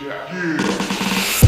Yeah. yeah.